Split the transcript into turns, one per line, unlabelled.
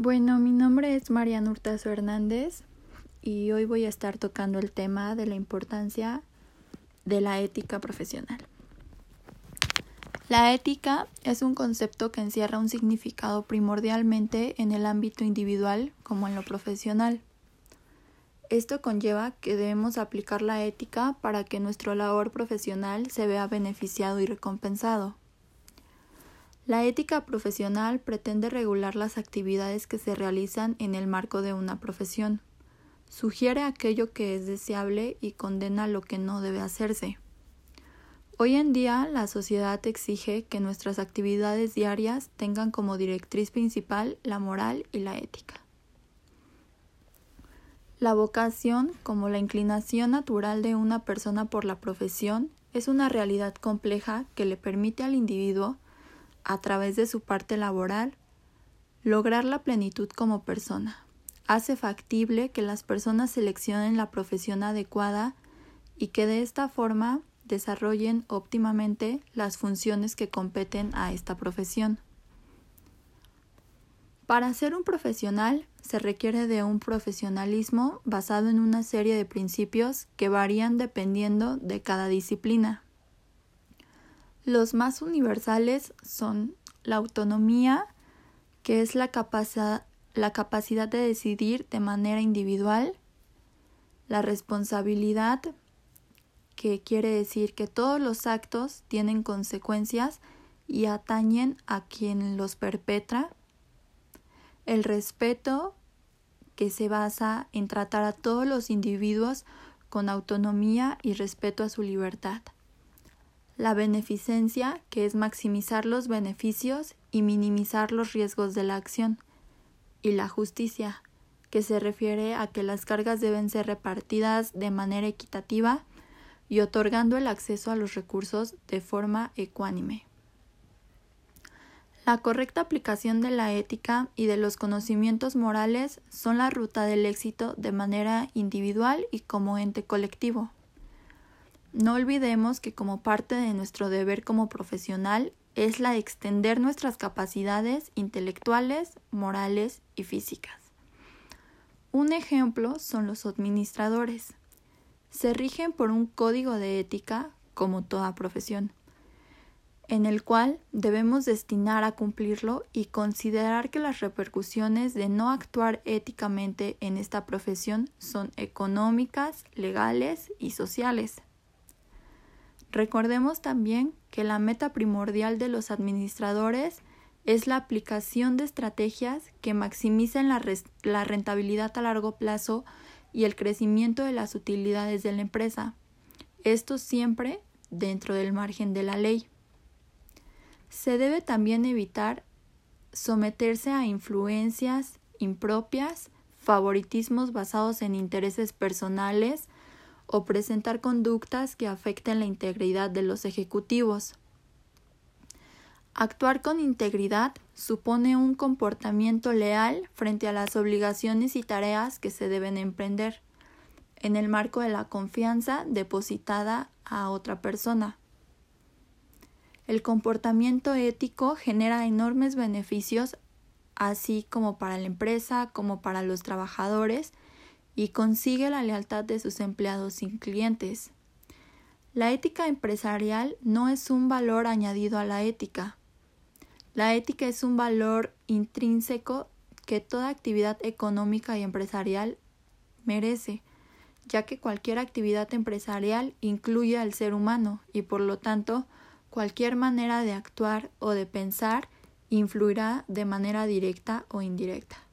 Bueno, mi nombre es Mariana Hurtazo Hernández y hoy voy a estar tocando el tema de la importancia de la ética profesional. La ética es un concepto que encierra un significado primordialmente en el ámbito individual como en lo profesional. Esto conlleva que debemos aplicar la ética para que nuestro labor profesional se vea beneficiado y recompensado. La ética profesional pretende regular las actividades que se realizan en el marco de una profesión. Sugiere aquello que es deseable y condena lo que no debe hacerse. Hoy en día la sociedad exige que nuestras actividades diarias tengan como directriz principal la moral y la ética. La vocación, como la inclinación natural de una persona por la profesión, es una realidad compleja que le permite al individuo a través de su parte laboral, lograr la plenitud como persona. Hace factible que las personas seleccionen la profesión adecuada y que de esta forma desarrollen óptimamente las funciones que competen a esta profesión. Para ser un profesional se requiere de un profesionalismo basado en una serie de principios que varían dependiendo de cada disciplina. Los más universales son la autonomía, que es la, la capacidad de decidir de manera individual, la responsabilidad, que quiere decir que todos los actos tienen consecuencias y atañen a quien los perpetra, el respeto, que se basa en tratar a todos los individuos con autonomía y respeto a su libertad la beneficencia, que es maximizar los beneficios y minimizar los riesgos de la acción, y la justicia, que se refiere a que las cargas deben ser repartidas de manera equitativa y otorgando el acceso a los recursos de forma ecuánime. La correcta aplicación de la ética y de los conocimientos morales son la ruta del éxito de manera individual y como ente colectivo. No olvidemos que como parte de nuestro deber como profesional es la de extender nuestras capacidades intelectuales, morales y físicas. Un ejemplo son los administradores. Se rigen por un código de ética, como toda profesión, en el cual debemos destinar a cumplirlo y considerar que las repercusiones de no actuar éticamente en esta profesión son económicas, legales y sociales. Recordemos también que la meta primordial de los administradores es la aplicación de estrategias que maximicen la, rentabilidad a largo plazo y el crecimiento de las utilidades de la empresa. Esto siempre dentro del margen de la ley. Se debe también evitar someterse a influencias impropias, favoritismos basados en intereses personales, o presentar conductas que afecten la integridad de los ejecutivos. Actuar con integridad supone un comportamiento leal frente a las obligaciones y tareas que se deben emprender, en el marco de la confianza depositada a otra persona. El comportamiento ético genera enormes beneficios así como para la empresa como para los trabajadores y consigue la lealtad de sus empleados y clientes. La ética empresarial no es un valor añadido a la ética. La ética es un valor intrínseco que toda actividad económica y empresarial merece, ya que cualquier actividad empresarial incluye al ser humano y por lo tanto cualquier manera de actuar o de pensar influirá de manera directa o indirecta.